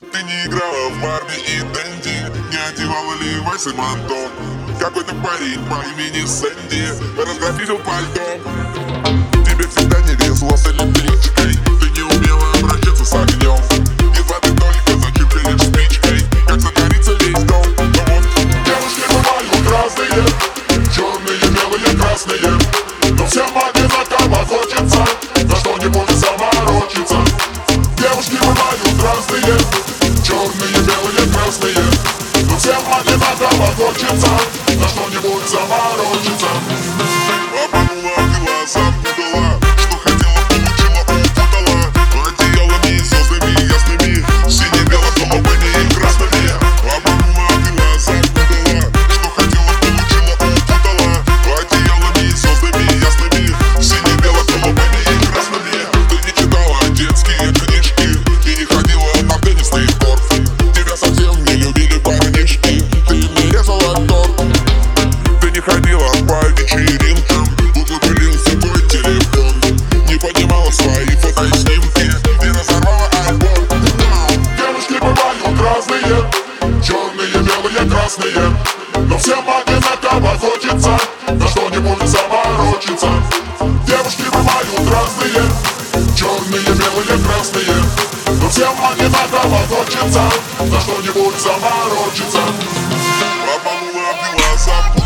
Ты не играла в Барби и Дэнди Не одевала Левайс и Манто Какой-то парень по имени Сэнди Разграфитил пальто. Тебе всегда не везло с разные Черные, белые, красные Но всем одинаково хочется. За что-нибудь заморочиться Девушки бывают разные. Черные, белые, красные. Но всем одинаково хочется За что-нибудь заморочиться. Девушки бывают разные. Черные, белые, красные. Но всем одинаково хочется За что-нибудь заморочиться. Обманула, обвела,